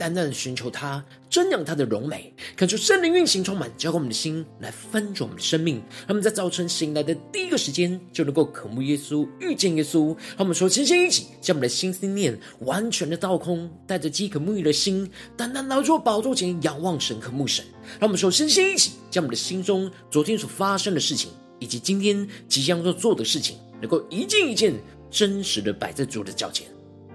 单单的寻求他，瞻仰他的荣美，恳求圣灵运行充满，浇灌我们的心，来分足我们的生命。让我们在早晨醒来的第一个时间，就能够渴慕耶稣，遇见耶稣。让我们说，先先一起将我们的心思念完全的倒空，带着饥渴沐浴的心，单单来到宝座前仰望神，渴慕神。让我们说，先先一起将我们的心中昨天所发生的事情，以及今天即将要做的事情，能够一件一件真实的摆在主的脚前。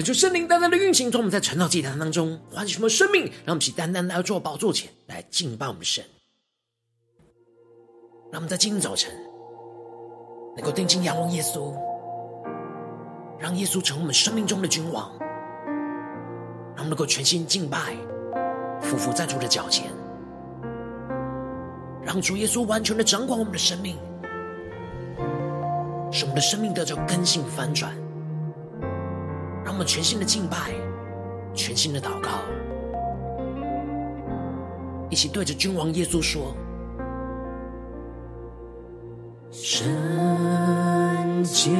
恳求圣灵单单的运行，从我们在晨祷祭坛当中唤醒什么生命，让我们起单单来到宝座前来敬拜我们的神。让我们在今天早晨能够定睛仰望耶稣，让耶稣成为我们生命中的君王，让我们能够全心敬拜，匍匐在主的脚前，让主耶稣完全的掌管我们的生命，使我们的生命得到更新翻转。全新的敬拜，全新的祷告，一起对着君王耶稣说：“圣洁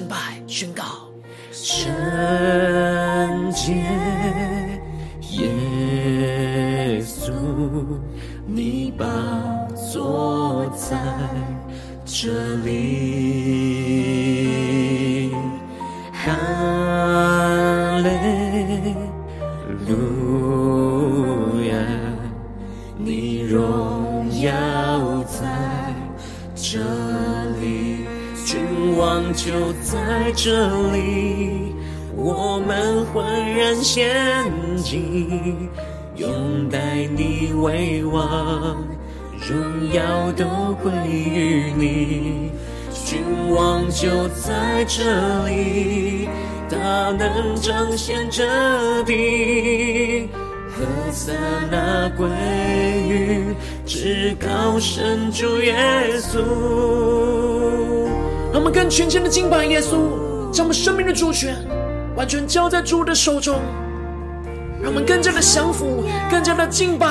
敬拜宣告，圣洁耶稣，你把坐在这里，在这里，我们欢然仙境，拥戴你为王，荣耀都归于你。君王就在这里，大能彰显这地。何塞那归于至高神主耶稣。我们更全心的敬拜耶稣，将我们生命的主权完全交在主的手中。让我们更加的降服，更加的敬拜。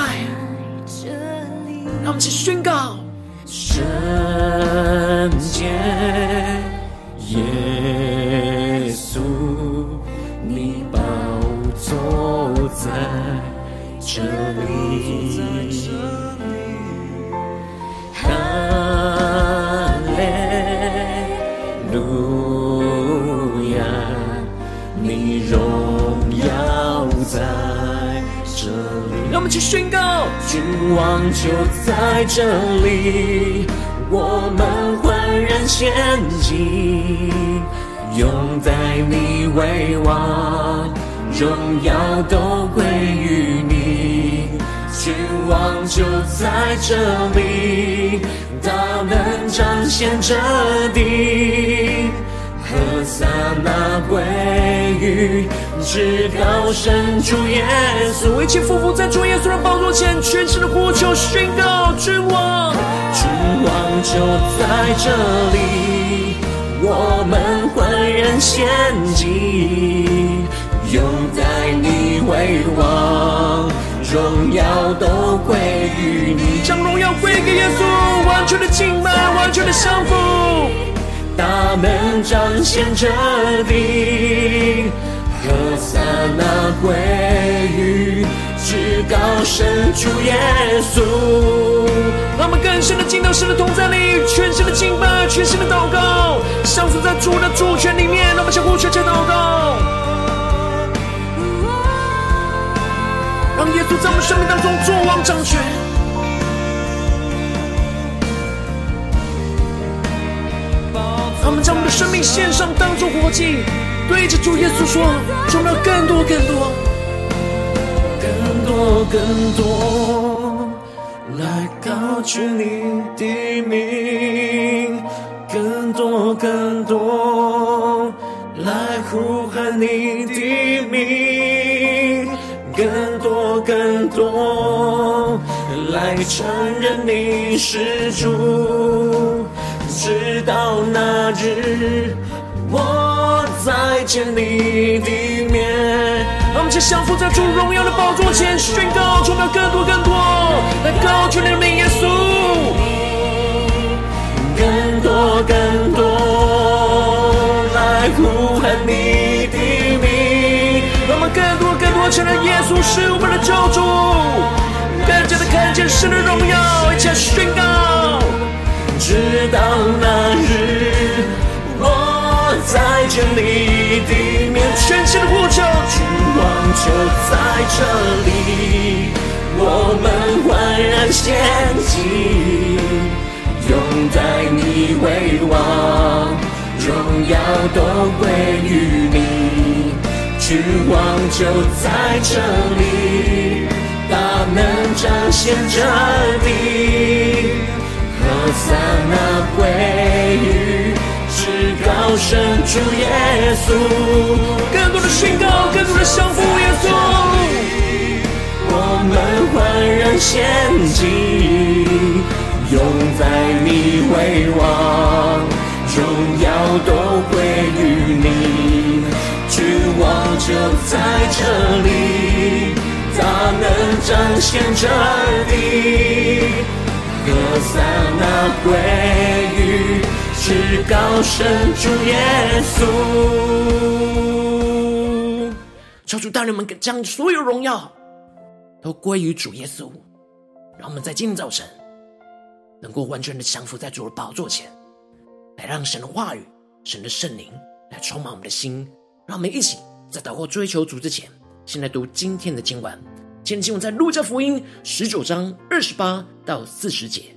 让我们去宣告：圣洁耶稣，你宝座在。这里，我们去宣告，君王就在这里，我们焕然献祭，拥戴你为王，荣耀都归于你。君王就在这里，大能彰显这地。何塞那归于至高神主耶稣。一起俯伏在主耶稣的宝座前，全心的呼求宣告：君王，君王就在这里，我们焕然献祭，拥戴你为王，荣耀都归于你。将荣耀归给耶稣，完全的敬拜，完全的降服。大门彰显着你，何塞那归于至高神主耶稣。让我们更深的进到神的同在里，全新的敬拜，全新的祷告，降服在主的主权里面。让我们相互切切祷告，让耶稣在我们生命当中作王掌权。让我们将我们的生命献上，当作活祭，对着主耶稣说：“求你更多、更多、更多、更多，来高举你的名；更多、更多，来呼喊你的名；更多、更多，来承认你是主。”直到那日，再见你的面。让我们一起降服在主荣耀的宝座前，宣告：充满更多更多，来高举你的名，耶稣。更多更多，来呼喊你的名。让我们更多更多承认耶稣是我们的救主，更加的看见神的荣耀，一起宣告。直到那日，在这里，地面，全新的呼求，君王就在这里，我们欢然献祭，拥戴你为王，荣耀都归于你，君王就在这里，大能彰显着你。何塞那归于高神主耶稣，更多的宣告，更多的降服耶稣。我们焕然仙境，拥在你为王，荣耀都归于你，君王就在这里，大能彰显着你。何塞那归于至高神主耶稣。求主带领我们将所有荣耀都归于主耶稣，让我们在今天早晨能够完全的降服在主的宝座前，来让神的话语、神的圣灵来充满我们的心。让我们一起在祷告追求主之前，先来读今天的经文。今天经文在路加福音十九章二十八到四十节，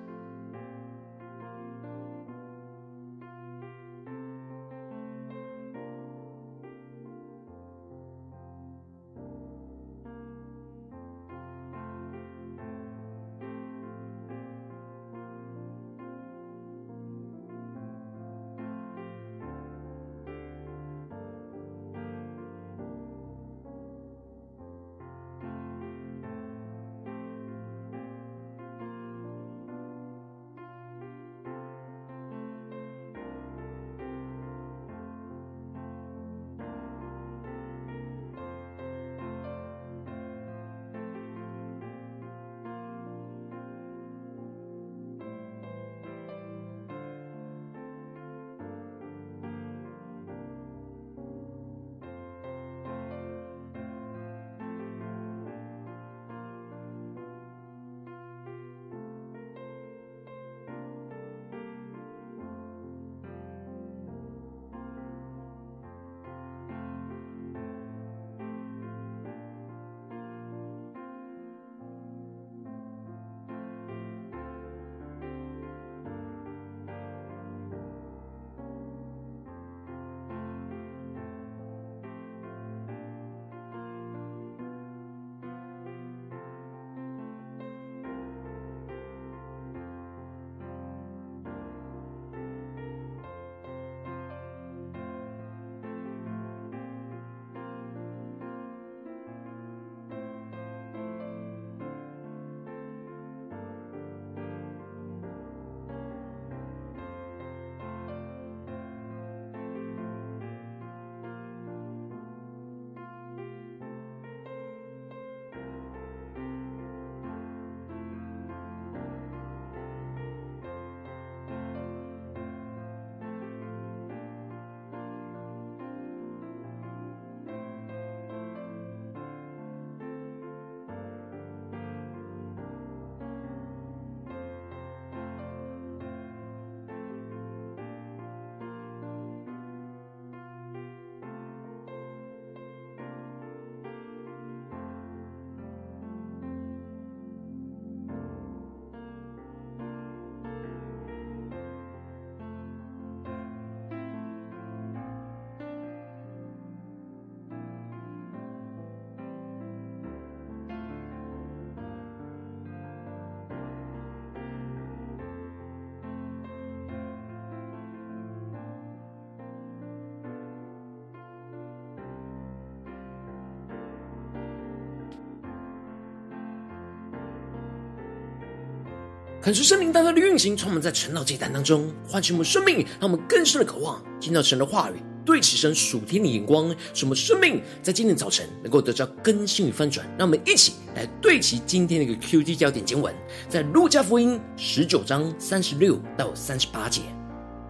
恳求圣灵大大的运行，从我们在晨祷祭坛当中唤醒我们生命，让我们更深的渴望听到神的话语，对齐神属天的眼光，使我们生命在今天早晨能够得到更新与翻转。让我们一起来对齐今天的一个 QT 焦点经文，在路加福音十九章三十六到三十八节。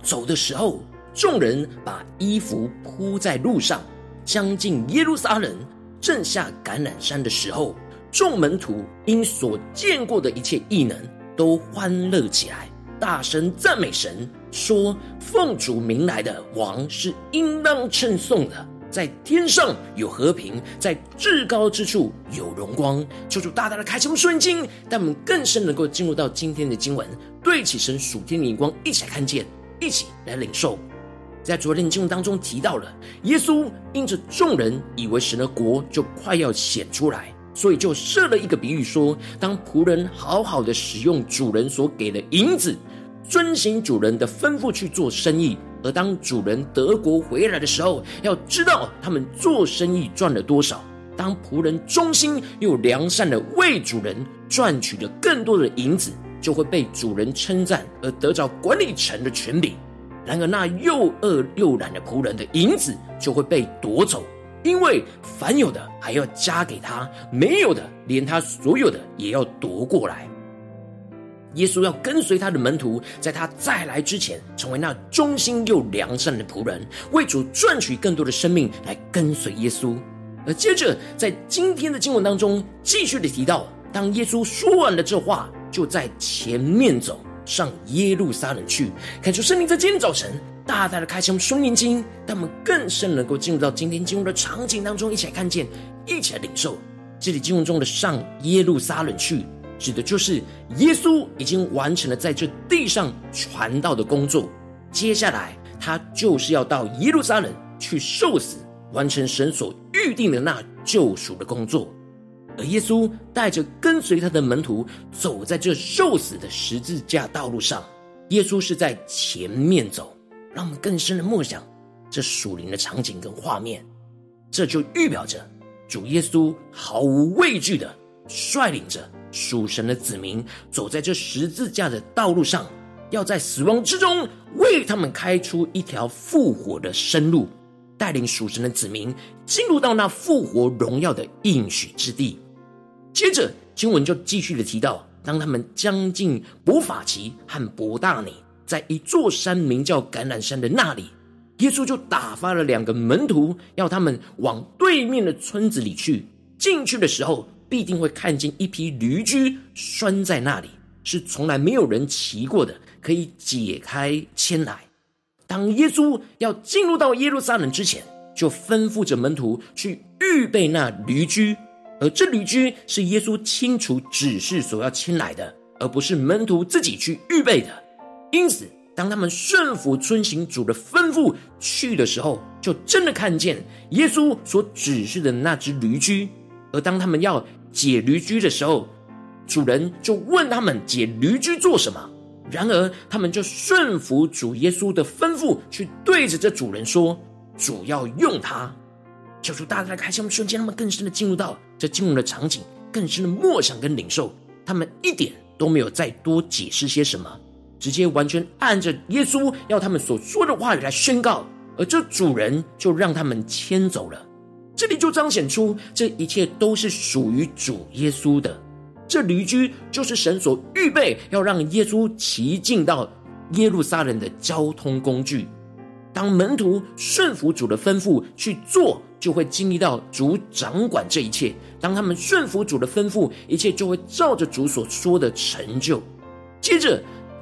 走的时候，众人把衣服铺在路上，将近耶路撒冷，正下橄榄山的时候。众门徒因所见过的一切异能，都欢乐起来，大声赞美神，说：“奉主名来的王是应当称颂的，在天上有和平，在至高之处有荣光。”求主大大的开启我们属灵经，让我们更深能够进入到今天的经文，对起神属天的眼光，一起来看见，一起来领受。在昨天的经文当中提到了，耶稣因着众人以为神的国就快要显出来。所以就设了一个比喻说，当仆人好好的使用主人所给的银子，遵行主人的吩咐去做生意，而当主人德国回来的时候，要知道他们做生意赚了多少。当仆人忠心又良善的为主人赚取了更多的银子，就会被主人称赞，而得着管理层的权柄。然而那又恶又懒的仆人的银子就会被夺走。因为凡有的还要加给他，没有的连他所有的也要夺过来。耶稣要跟随他的门徒，在他再来之前，成为那忠心又良善的仆人，为主赚取更多的生命来跟随耶稣。而接着在今天的经文当中，继续的提到，当耶稣说完了这话，就在前面走上耶路撒冷去。看出圣灵在今天早晨。大大的开启我们双眼睛，让我们更深能够进入到今天经文的场景当中，一起来看见，一起来领受。这里经文中的上耶路撒冷去，指的就是耶稣已经完成了在这地上传道的工作，接下来他就是要到耶路撒冷去受死，完成神所预定的那救赎的工作。而耶稣带着跟随他的门徒走在这受死的十字架道路上，耶稣是在前面走。让我们更深的默想这属灵的场景跟画面，这就预表着主耶稣毫无畏惧的率领着属神的子民走在这十字架的道路上，要在死亡之中为他们开出一条复活的生路，带领属神的子民进入到那复活荣耀的应许之地。接着经文就继续的提到，当他们将近伯法其和伯大尼。在一座山名叫橄榄山的那里，耶稣就打发了两个门徒，要他们往对面的村子里去。进去的时候，必定会看见一匹驴驹拴在那里，是从来没有人骑过的，可以解开牵来。当耶稣要进入到耶路撒冷之前，就吩咐着门徒去预备那驴驹，而这驴驹是耶稣清楚指示所要牵来的，而不是门徒自己去预备的。因此，当他们顺服遵行主的吩咐去的时候，就真的看见耶稣所指示的那只驴驹。而当他们要解驴驹的时候，主人就问他们解驴驹做什么。然而，他们就顺服主耶稣的吩咐，去对着这主人说：“主要用它。”求主大大开启我们瞬间，他们更深的进入到这经文的场景，更深的默想跟领受。他们一点都没有再多解释些什么。直接完全按着耶稣要他们所说的话语来宣告，而这主人就让他们牵走了。这里就彰显出这一切都是属于主耶稣的。这驴驹就是神所预备要让耶稣骑进到耶路撒冷的交通工具。当门徒顺服主的吩咐去做，就会经历到主掌管这一切。当他们顺服主的吩咐，一切就会照着主所说的成就。接着。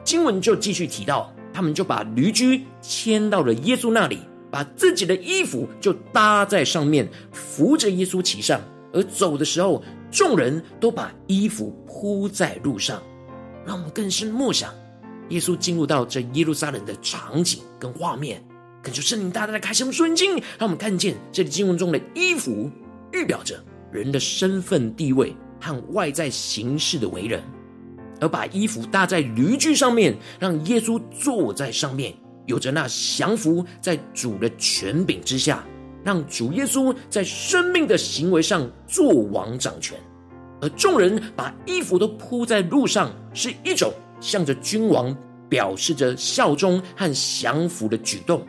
经文就继续提到，他们就把驴驹牵到了耶稣那里，把自己的衣服就搭在上面，扶着耶稣骑上。而走的时候，众人都把衣服铺在路上。让我们更深默想，耶稣进入到这耶路撒冷的场景跟画面，恳求圣灵大大的开启我们属灵经，让我们看见这里经文中的衣服，预表着人的身份地位和外在形式的为人。而把衣服搭在驴具上面，让耶稣坐在上面，有着那降服在主的权柄之下，让主耶稣在生命的行为上做王掌权。而众人把衣服都铺在路上，是一种向着君王表示着效忠和降服的举动。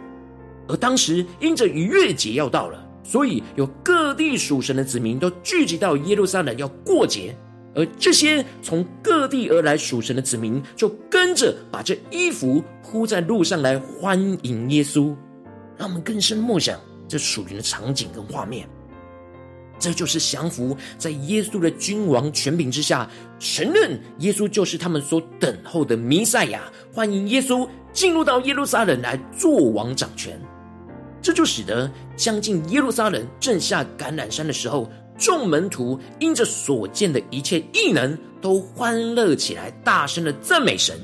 而当时因着逾越节要到了，所以有各地属神的子民都聚集到耶路撒冷要过节。而这些从各地而来属神的子民，就跟着把这衣服铺在路上来欢迎耶稣。让我们更深默想这属灵的场景跟画面。这就是降服在耶稣的君王权柄之下，承认耶稣就是他们所等候的弥赛亚，欢迎耶稣进入到耶路撒冷来做王掌权。这就使得将近耶路撒冷正下橄榄山的时候，众门徒因着所见的一切异能，都欢乐起来，大声的赞美神。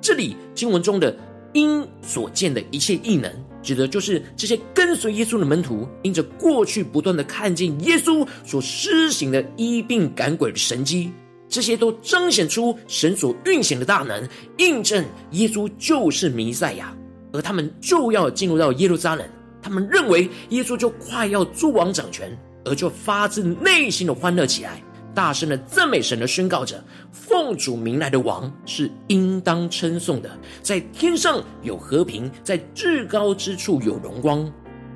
这里经文中的“因所见的一切异能”，指的就是这些跟随耶稣的门徒，因着过去不断的看见耶稣所施行的医病赶鬼的神迹，这些都彰显出神所运行的大能，印证耶稣就是弥赛亚，而他们就要进入到耶路撒冷。他们认为耶稣就快要诸王掌权，而就发自内心的欢乐起来，大声的赞美神的宣告着：奉主名来的王是应当称颂的，在天上有和平，在至高之处有荣光。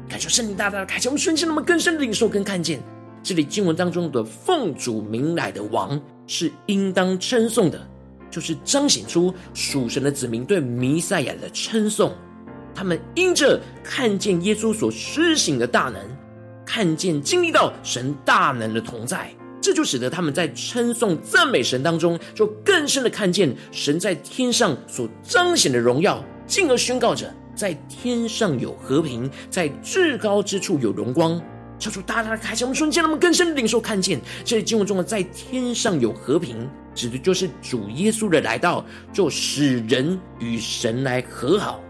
感谢圣灵大大的开启，我们瞬间那么更深的领受跟看见，这里经文当中的奉主名来的王是应当称颂的，就是彰显出属神的子民对弥赛亚的称颂。他们因着看见耶稣所施行的大能，看见经历到神大能的同在，这就使得他们在称颂赞美神当中，就更深的看见神在天上所彰显的荣耀，进而宣告着在天上有和平，在至高之处有荣光。求主大大的开启我们瞬间，让我们更深的领受看见这里经文中的在天上有和平，指的就是主耶稣的来到，就使人与神来和好。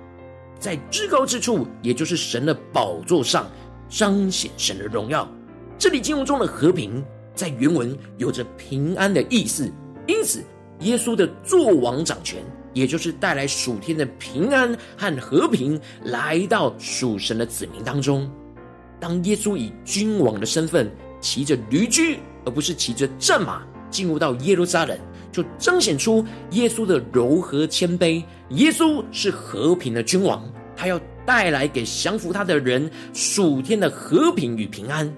在至高之处，也就是神的宝座上，彰显神的荣耀。这里经文中的和平，在原文有着平安的意思，因此耶稣的作王掌权，也就是带来属天的平安和和平，来到属神的子民当中。当耶稣以君王的身份，骑着驴驹，而不是骑着战马，进入到耶路撒冷。就彰显出耶稣的柔和谦卑。耶稣是和平的君王，他要带来给降服他的人属天的和平与平安。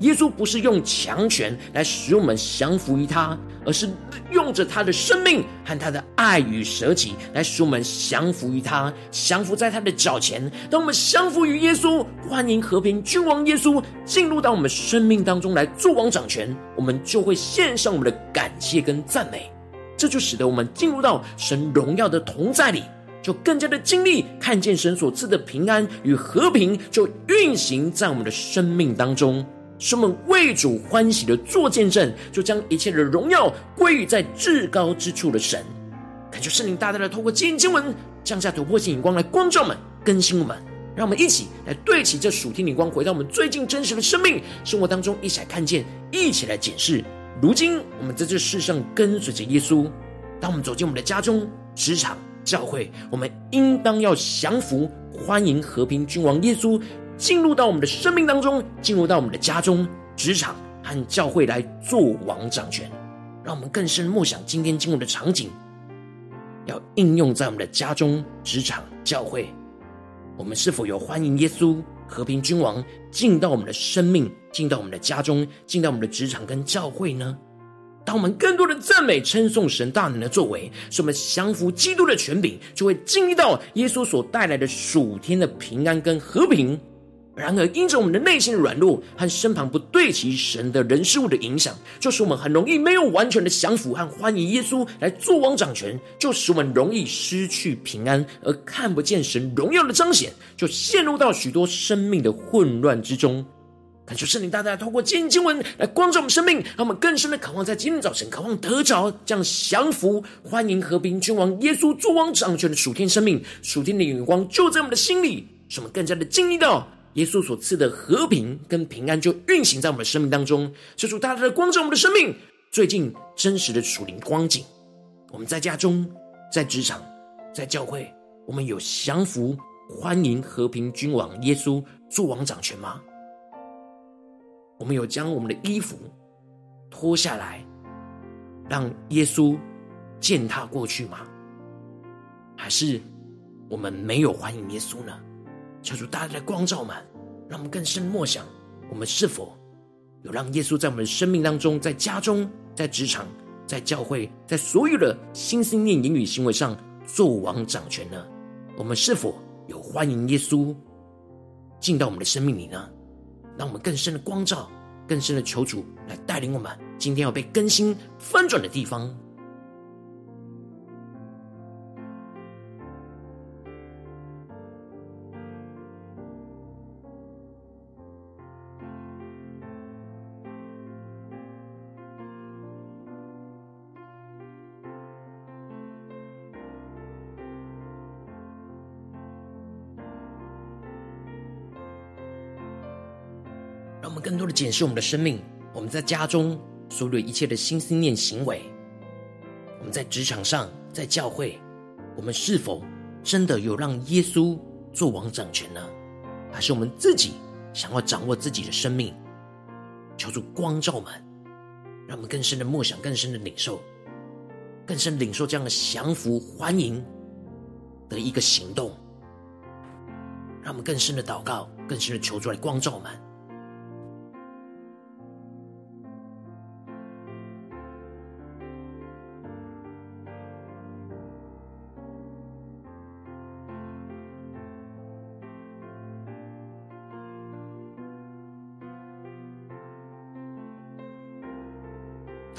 耶稣不是用强权来使我们降服于他，而是用着他的生命和他的爱与舍己来使我们降服于他，降服在他的脚前。当我们降服于耶稣，欢迎和平君王耶稣进入到我们生命当中来作王掌权，我们就会献上我们的感谢跟赞美。这就使得我们进入到神荣耀的同在里，就更加的经历看见神所赐的平安与和平，就运行在我们的生命当中，使我们为主欢喜的做见证，就将一切的荣耀归于在至高之处的神。感谢圣灵大大的透过今天经文降下突破性眼光来光照我们、更新我们，让我们一起来对齐这属天灵光，回到我们最近真实的生命生活当中，一起来看见，一起来检视。如今，我们在这世上跟随着耶稣。当我们走进我们的家中、职场、教会，我们应当要降服、欢迎和平君王耶稣进入到我们的生命当中，进入到我们的家中、职场和教会来做王掌权。让我们更深默想今天经文的场景，要应用在我们的家中、职场、教会。我们是否有欢迎耶稣？和平君王进到我们的生命，进到我们的家中，进到我们的职场跟教会呢？当我们更多的赞美称颂神大能的作为，使我们降服基督的权柄，就会经历到耶稣所带来的属天的平安跟和平。然而，因着我们的内心的软弱和身旁不对齐神的人事物的影响，就使我们很容易没有完全的降服和欢迎耶稣来作王掌权，就使我们容易失去平安，而看不见神荣耀的彰显，就陷入到许多生命的混乱之中。恳求圣灵大大透过今天经文来光照我们生命，让我们更深的渴望在今天早晨渴望得着这样降服、欢迎和平君王耶稣作王掌权的属天生命、属天的眼光，就在我们的心里，使我们更加的经历到。耶稣所赐的和平跟平安就运行在我们的生命当中，求主大大的光照我们的生命。最近真实的属灵光景，我们在家中、在职场、在教会，我们有降服、欢迎和平君王耶稣作王掌权吗？我们有将我们的衣服脱下来，让耶稣践踏过去吗？还是我们没有欢迎耶稣呢？求主大家的光照们，让我们更深默想，我们是否有让耶稣在我们的生命当中，在家中、在职场、在教会、在所有的心思念、言语、行为上作王掌权呢？我们是否有欢迎耶稣进到我们的生命里呢？让我们更深的光照，更深的求主来带领我们，今天要被更新翻转的地方。检视我们的生命，我们在家中所有一切的心思念行为，我们在职场上，在教会，我们是否真的有让耶稣做王掌权呢？还是我们自己想要掌握自己的生命？求主光照们，让我们更深的默想，更深的领受，更深领受这样的降服欢迎的一个行动。让我们更深的祷告，更深的求助来光照们。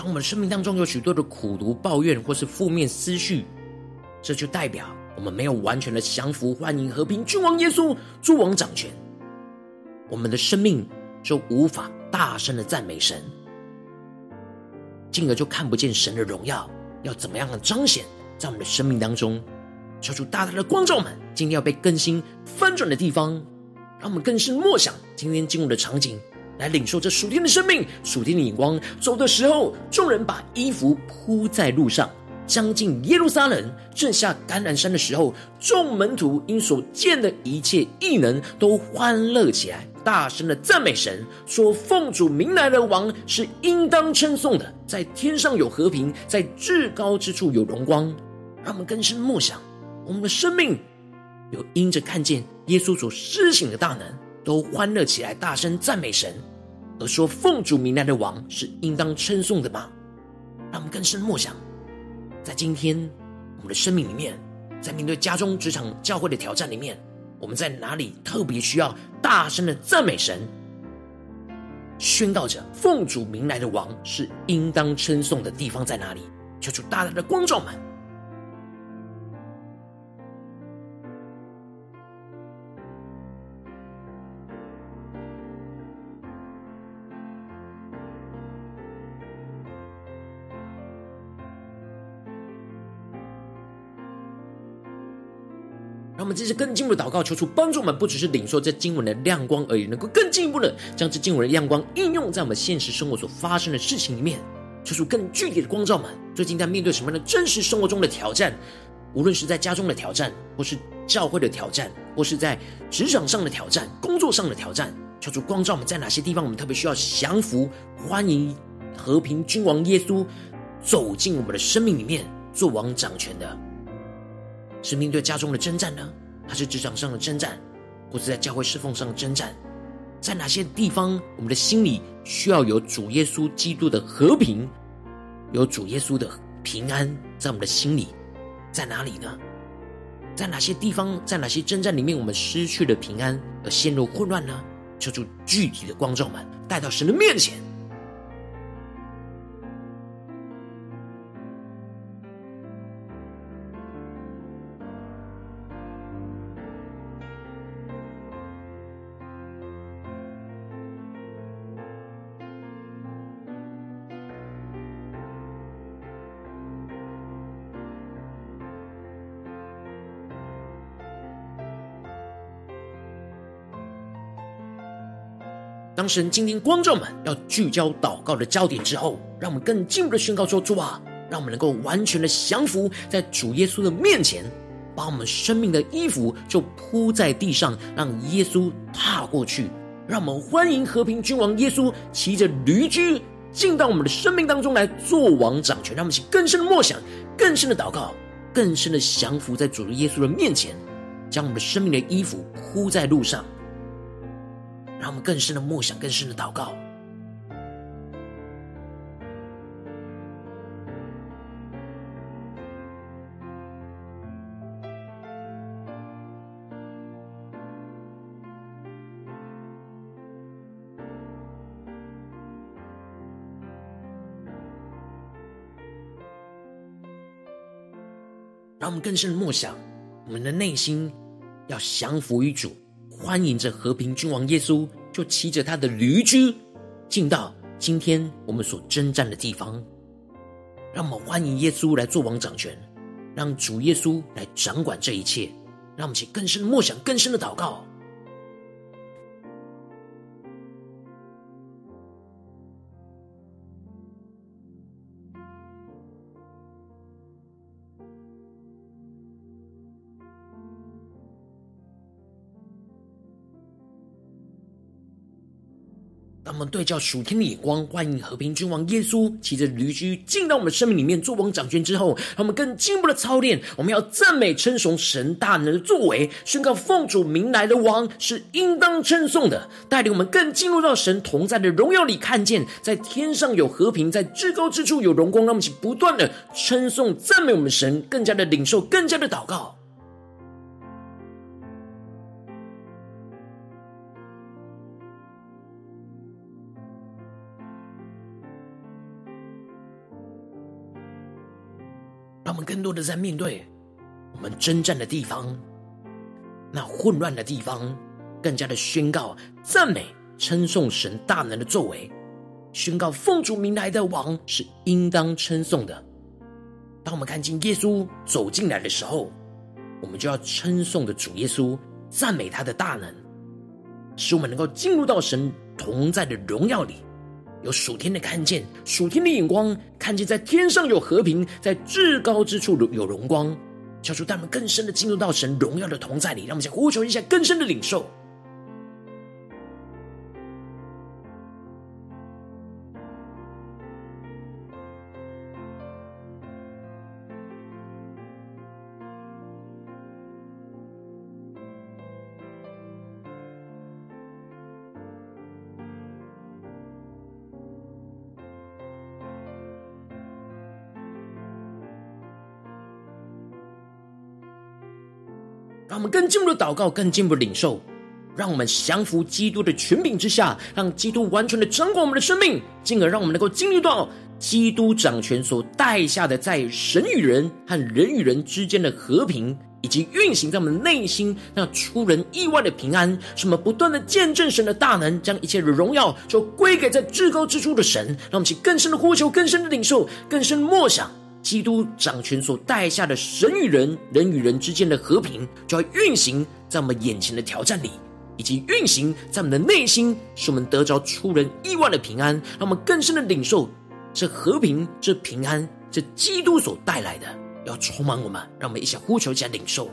当我们生命当中有许多的苦毒、抱怨或是负面思绪，这就代表我们没有完全的降服、欢迎、和平君王耶稣诸王掌权，我们的生命就无法大声的赞美神，进而就看不见神的荣耀要怎么样的彰显在我们的生命当中。求主大大的光照们，今天要被更新翻转的地方，让我们更深默想今天进入的场景。来领受这属天的生命、属天的眼光。走的时候，众人把衣服铺在路上，将近耶路撒冷，正下橄榄山的时候，众门徒因所见的一切异能，都欢乐起来，大声的赞美神，说：“奉主名来的王是应当称颂的，在天上有和平，在至高之处有荣光。”让我们更深默想，我们的生命有因着看见耶稣所施行的大能，都欢乐起来，大声赞美神。而说奉主名来的王是应当称颂的吗？让我们更深默想，在今天我们的生命里面，在面对家中、职场、教会的挑战里面，我们在哪里特别需要大声的赞美神，宣告着奉主名来的王是应当称颂的地方在哪里？求主大大的光照们。这次更进一步的祷告，求主帮助我们，不只是领受这经文的亮光而已，能够更进一步的将这经文的亮光应用在我们现实生活所发生的事情里面，求主更具体的光照们。最近在面对什么样的真实生活中的挑战，无论是在家中的挑战，或是教会的挑战，或是在职场上的挑战、工作上的挑战，求主光照我们在哪些地方，我们特别需要降服、欢迎和平君王耶稣走进我们的生命里面，做王掌权的。是面对家中的征战呢，还是职场上的征战，或是在教会侍奉上的征战？在哪些地方，我们的心里需要有主耶稣基督的和平，有主耶稣的平安在我们的心里？在哪里呢？在哪些地方，在哪些征战里面，我们失去了平安而陷入混乱呢？求主具体的光照们带到神的面前。当神今天光照们要聚焦祷告的焦点之后，让我们更进一步的宣告说：主啊，让我们能够完全的降服在主耶稣的面前，把我们生命的衣服就铺在地上，让耶稣踏过去，让我们欢迎和平君王耶稣骑着驴驹进到我们的生命当中来做王掌权。让我们去更深的默想，更深的祷告，更深的降服在主耶稣的面前，将我们的生命的衣服铺在路上，让我们更深的默想，更深的祷告。让我们更深的默想，我们的内心要降服于主，欢迎着和平君王耶稣，就骑着他的驴驹进到今天我们所征战的地方。让我们欢迎耶稣来做王掌权，让主耶稣来掌管这一切。让我们去更深的默想，更深的祷告。们对照属天的眼光，欢迎和平君王耶稣骑着驴驹进到我们生命里面做王掌权之后，让我们更进一步的操练。我们要赞美称颂神大能的作为，宣告奉主名来的王是应当称颂的，带领我们更进入到神同在的荣耀里，看见在天上有和平，在至高之处有荣光。让我们去不断的称颂赞美我们神，更加的领受，更加的祷告。更多的在面对我们征战的地方，那混乱的地方，更加的宣告赞美、称颂神大能的作为，宣告奉主名来的王是应当称颂的。当我们看见耶稣走进来的时候，我们就要称颂的主耶稣，赞美他的大能，使我们能够进入到神同在的荣耀里。有属天的看见，属天的眼光，看见在天上有和平，在至高之处有荣光，叫出他们更深的进入到神荣耀的同在里，让我们先呼求一下更深的领受。我们更进一步的祷告，更进一步的领受，让我们降服基督的权柄之下，让基督完全的掌管我们的生命，进而让我们能够经历到基督掌权所带下的在神与人和人与人之间的和平，以及运行在我们内心那出人意外的平安。使我们不断的见证神的大能，将一切的荣耀就归给在至高之处的神。让我们去更深的呼求，更深的领受，更深的默想。基督掌权所带下的神与人、人与人之间的和平，就要运行在我们眼前的挑战里，以及运行在我们的内心，使我们得着出人意外的平安，让我们更深的领受这和平、这平安、这基督所带来的，要充满我们。让我们一起呼求，一起领受。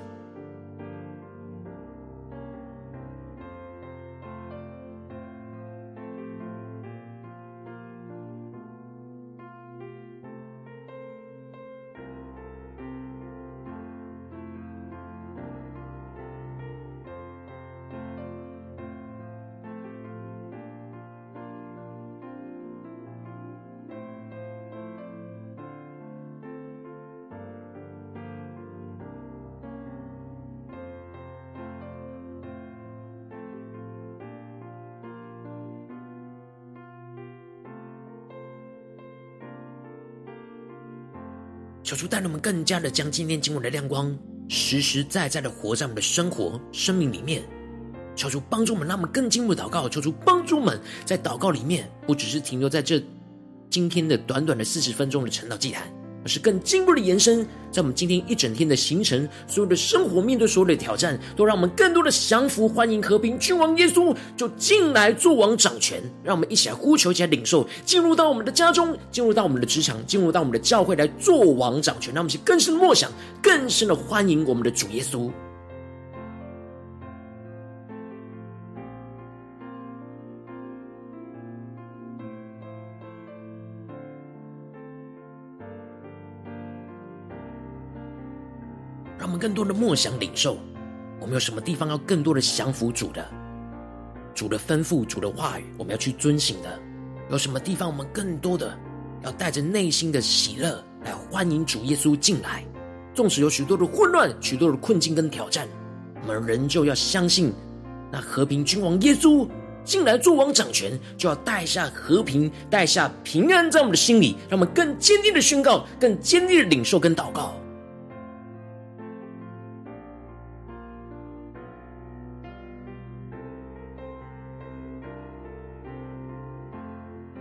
主带领我们更加的将今天今晚的亮光实实在在的活在我们的生活、生命里面。求主帮助我们，让我们更进入祷告。求主帮助我们在祷告里面，不只是停留在这今天的短短的四十分钟的晨祷祭坛。是更进一步的延伸，在我们今天一整天的行程，所有的生活，面对所有的挑战，都让我们更多的降服，欢迎和平君王耶稣就进来做王掌权。让我们一起来呼求，一起来领受，进入到我们的家中，进入到我们的职场，进入到我们的教会来做王掌权。让我们去更深的默想，更深的欢迎我们的主耶稣。让我们更多的默想领受，我们有什么地方要更多的降服主的？主的吩咐，主的话语，我们要去遵行的。有什么地方我们更多的要带着内心的喜乐来欢迎主耶稣进来？纵使有许多的混乱、许多的困境跟挑战，我们仍旧要相信，那和平君王耶稣进来作王掌权，就要带下和平，带下平安在我们的心里，让我们更坚定的宣告，更坚定的领受跟祷告。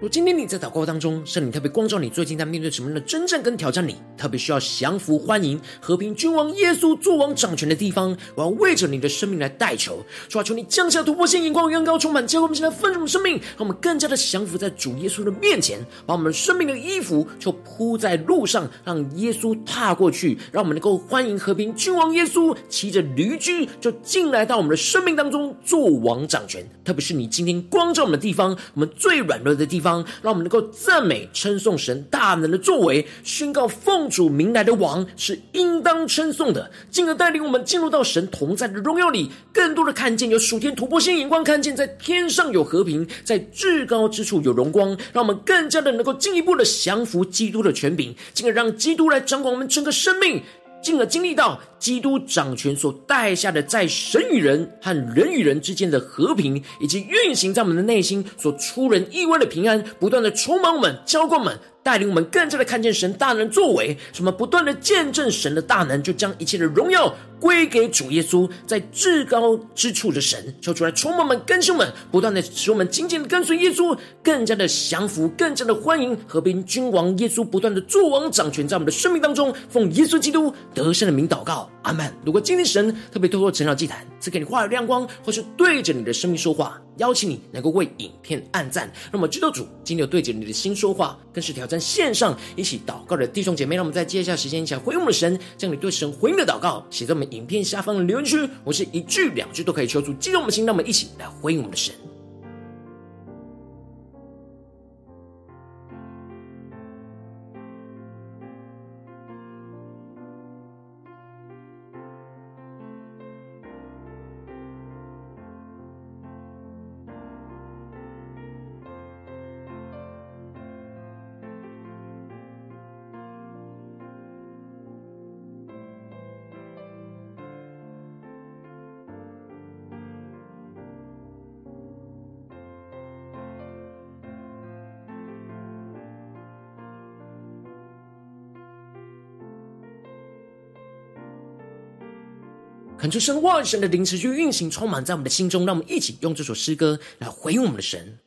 如今天你在祷告当中，圣灵特别光照你，最近在面对什么样的征战跟挑战你，特别需要降服、欢迎和平君王耶稣作王掌权的地方，我要为着你的生命来代求，主啊，求你降下突破性眼光，远高充满，教会我们现在丰盛的生命，让我们更加的降服在主耶稣的面前，把我们生命的衣服就铺在路上，让耶稣踏过去，让我们能够欢迎和平君王耶稣骑着驴驹就进来到我们的生命当中作王掌权。特别是你今天光照我们的地方，我们最软弱的地方。让我们能够赞美称颂神大能的作为，宣告奉主名来的王是应当称颂的，进而带领我们进入到神同在的荣耀里，更多的看见有属天突破性眼光，看见在天上有和平，在至高之处有荣光，让我们更加的能够进一步的降服基督的权柄，进而让基督来掌管我们整个生命。进而经历到基督掌权所带下的，在神与人和人与人之间的和平，以及运行在我们的内心所出人意外的平安，不断的充满我们，浇灌我们。带领我们更加的看见神大能作为，什么不断的见证神的大能，就将一切的荣耀归给主耶稣，在至高之处的神，求主来充满我们、更新们，不断的使我们紧紧的跟随耶稣，更加的降服，更加的欢迎和平君王耶稣不断的作王掌权在我们的生命当中，奉耶稣基督得胜的名祷告，阿门。如果今天神特别透过晨祷祭坛赐给你话语亮光，或是对着你的生命说话，邀请你能够为影片按赞，让我们知道主今天有对着你的心说话，更是挑战。线上一起祷告的弟兄姐妹，让我们在接下来时间一起来回应我们的神，将你对神回应的祷告写在我们影片下方的留言区。我是一句两句都可以求助激动我们的心，让我们一起来回应我们的神。恳求神万神的灵持续运行，充满在我们的心中。让我们一起用这首诗歌来回应我们的神，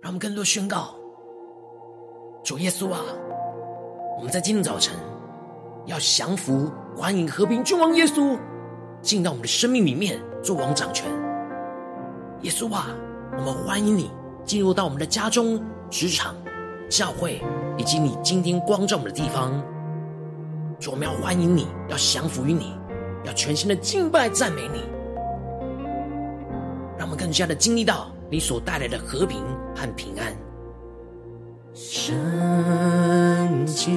让我们更多宣告：主耶稣啊，我们在今天早晨要降服、欢迎和平君王耶稣进到我们的生命里面做王掌权。耶稣啊，我们欢迎你进入到我们的家中、职场、教会，以及你今天光照我们的地方。主，我们要欢迎你，要降服于你。要全心的敬拜赞美你，让我们更加的经历到你所带来的和平和平安。圣洁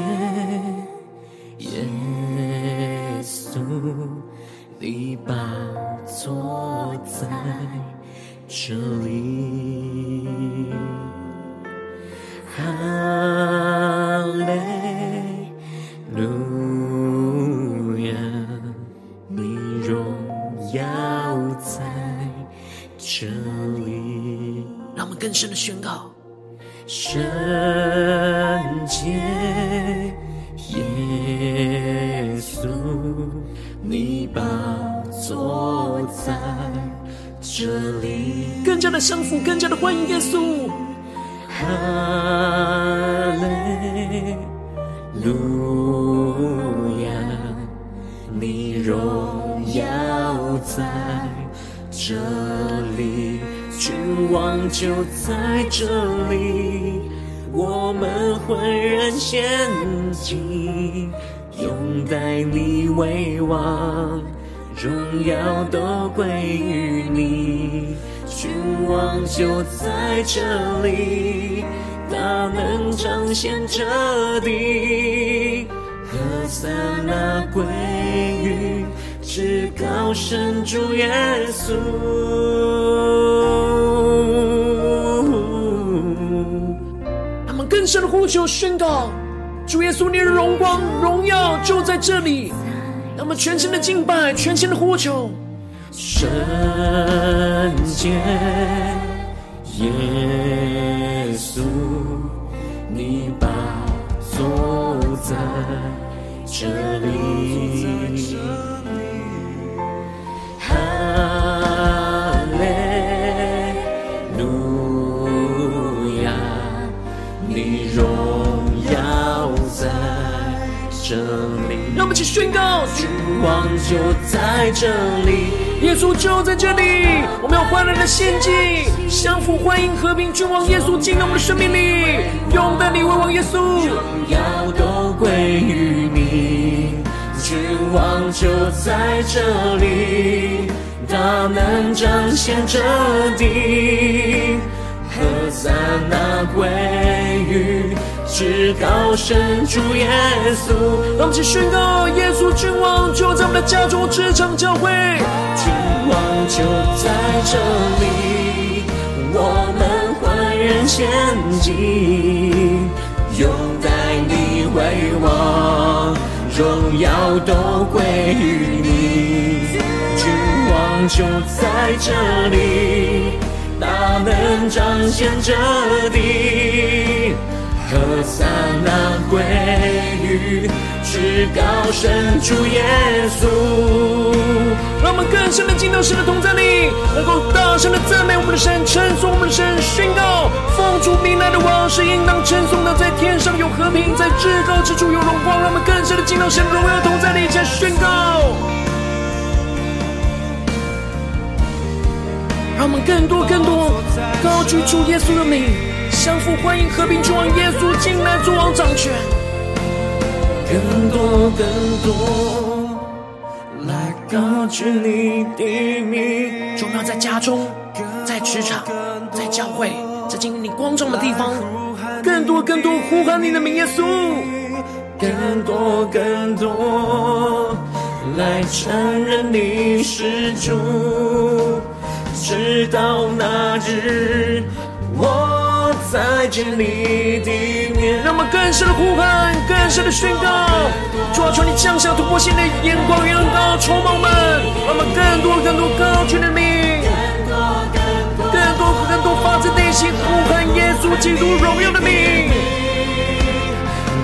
耶稣，你把坐在这里。哈让我们更深的宣告。圣洁耶稣，你宝座在这里。更加的相服，更加的欢迎耶稣。哈利路亚，你荣耀在这里。君王就在这里，我们浑然献祭，拥戴你为王，荣耀都归于你。君王就在这里，大能彰显这地，何塞那归于至高神主耶稣。更深的呼求宣告，主耶稣，你的荣光荣耀就在这里。那么全心的敬拜，全心的呼求，圣洁耶稣，你把坐在这里。荣耀在这里让我们一起宣告：君王就在这里，耶稣就在这里。我们要欢乐的献祭，相互欢迎和平。君王耶稣进到我们的生命里，拥戴你为王耶稣，荣耀都归于你。君王就在这里，大能彰显这地，何塞那归。至高神主耶稣，让我们一起宣告：耶稣君王就在我们的家中，职场教会。君王就在这里，我们欢然献祭，拥戴你为王，荣耀都归于你。君王就在这里，大能彰显这地。何塞那归于至高神主耶稣。让我们更深的进到神的同在里，能够大声的赞美我们的神，称颂我们的神，宣告奉主名来的王是应当称颂的，在天上有和平，在至高之处有荣光。让我们更深的进到神荣耀同在里，再宣告。让我们更多更多高举主耶稣的名。相互欢迎，和平君王耶稣进来作王掌权。更多更多来高举你的名，重要在家中，在职场，在教会，在经历你光照的地方。更多更多呼喊你的名，耶稣。更多更多来承认你是主，直到那日我。在见你的面，让我们更深的呼喊，更深的宣告。主啊，求你降下突破性的眼光与恩膏，充满我们，让我们更多更多高举的名，更多更多更多发自内心呼喊耶稣基督荣耀的名，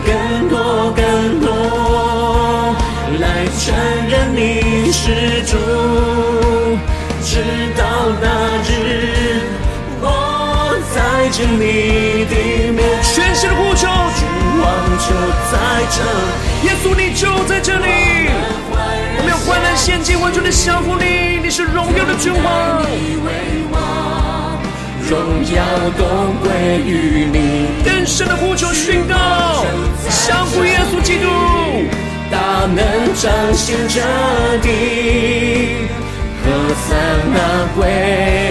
更多更多来承认你是主，直到那。见你的面，全新的呼求，君王就在这，耶稣你就在这里。我们要欢然献祭，完全的降服你，你是荣耀的君王，荣耀都归于你。更深的呼求宣告，降服耶稣基督，大能彰显这地，何塞那归于。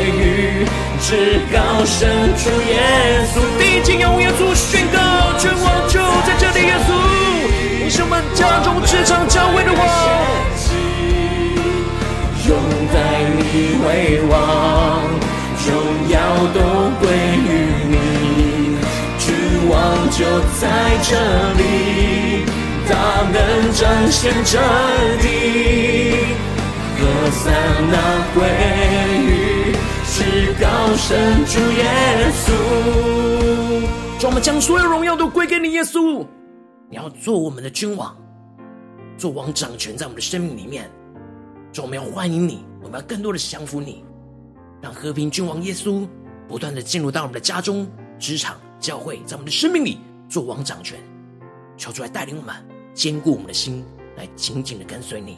至高神主耶稣。定睛仰望耶稣，宣告君王就在这里，耶稣，你是我们家中职场教会的我，拥戴你为王，荣耀都归于你，君王就在这里，大能彰显这地，歌颂那归是高神主耶稣。让我们将所有荣耀都归给你，耶稣。你要做我们的君王，做王掌权在我们的生命里面。主，我们要欢迎你，我们要更多的降服你，让和平君王耶稣不断的进入到我们的家中、职场、教会，在我们的生命里做王掌权。求主来带领我们，坚固我们的心，来紧紧的跟随你。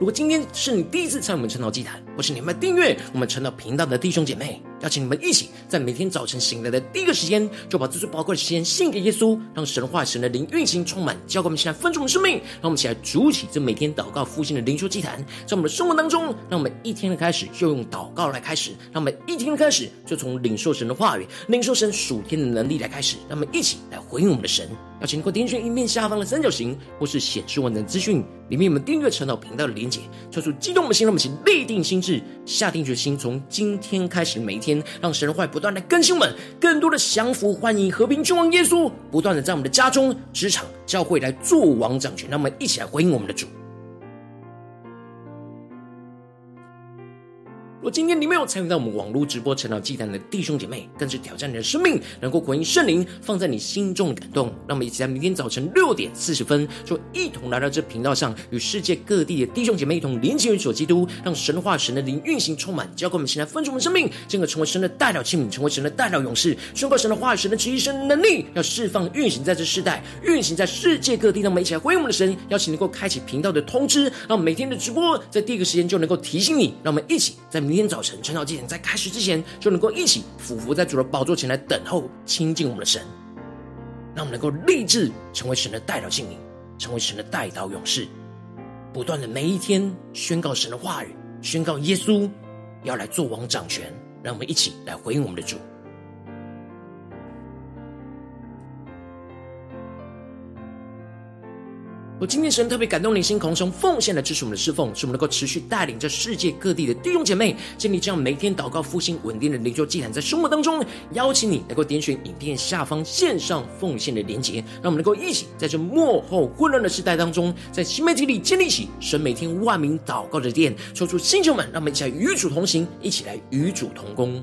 如果今天是你第一次参与我们晨祷祭坛，或是你们订阅我们晨祷频道的弟兄姐妹，邀请你们一起在每天早晨醒来的第一个时间，就把最最宝贵的时间献给耶稣，让神话、神的灵运行充满，教给我们现在分众的生命。让我们一起来筑起这每天祷告复兴的灵修祭坛，在我们的生活当中，让我们一天的开始就用祷告来开始，让我们一天的开始就从领受神的话语、领受神属天的能力来开始，让我们一起来回应我们的神。邀请过点选影片下方的三角形，或是显示完整资讯里面有我们订阅晨祷频道的连结，抽出激动的心，让我们一起立定心志，下定决心，从今天开始每一天，让神的话不断的更新我们，更多的降服，欢迎和平君王耶稣，不断的在我们的家中、职场、教会来做王掌权，让我们一起来回应我们的主。若今天你没有参与到我们网络直播晨祷祭坛的弟兄姐妹，更是挑战你的生命，能够回应圣灵放在你心中的感动。让我们一起在明天早晨六点四十分，就一同来到这频道上，与世界各地的弟兄姐妹一同连接、元首基督，让神的话、神的灵运行充满，交给我们现在分出我们生命，进而成为神的代表器皿，成为神的代表勇士，宣告神的话、神的旨意、神的能力，要释放、运行在这世代，运行在世界各地。让我们一起来回应我们的神，邀请能够开启频道的通知，让每天的直播在第一个时间就能够提醒你。让我们一起在。明天早晨，晨祷祭坛在开始之前，就能够一起俯伏在主的宝座前来等候亲近我们的神，让我们能够立志成为神的代祷器皿，成为神的代祷勇士，不断的每一天宣告神的话语，宣告耶稣要来做王掌权，让我们一起来回应我们的主。我今天神特别感动你心，空中奉献来支持我们的侍奉，使我们能够持续带领着世界各地的弟兄姐妹建立这样每天祷告复兴稳定的灵修祭坛，在生活当中邀请你能够点选影片下方线上奉献的连结，让我们能够一起在这末后混乱的时代当中，在新媒体里建立起神每天万名祷告的殿，抽出星球们，让我们一起来与主同行，一起来与主同工。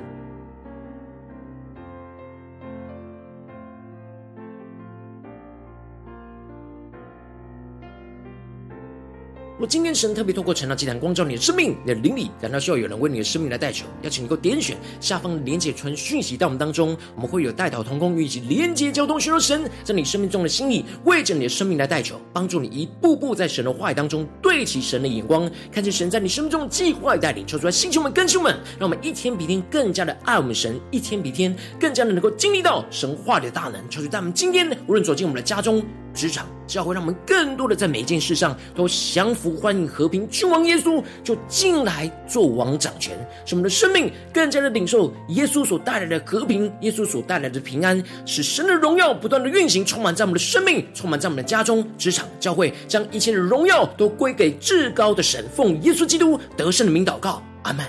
若今天神特别透过晨祷祭坛光照你的生命，你的灵里感到需要有人为你的生命来代求，邀请你能够点选下方连结传讯息到我们当中，我们会有代祷同工与一起连结交通，寻求神在你生命中的心意，为着你的生命来代求，帮助你一步步在神的话语当中对齐神的眼光，看见神在你生命中的计划与带领，求主来星球们、更新们，让我们一天比天更加的爱我们神，一天比天更加的能够经历到神话的大能，求主在我们今天无论走进我们的家中。职场教会，让我们更多的在每一件事上都降服、欢迎和平君王耶稣，就进来做王掌权，使我们的生命更加的领受耶稣所带来的和平，耶稣所带来的平安，使神的荣耀不断的运行，充满在我们的生命，充满在我们的家中、职场、教会，将一切的荣耀都归给至高的神，奉耶稣基督得胜的名祷告，阿门。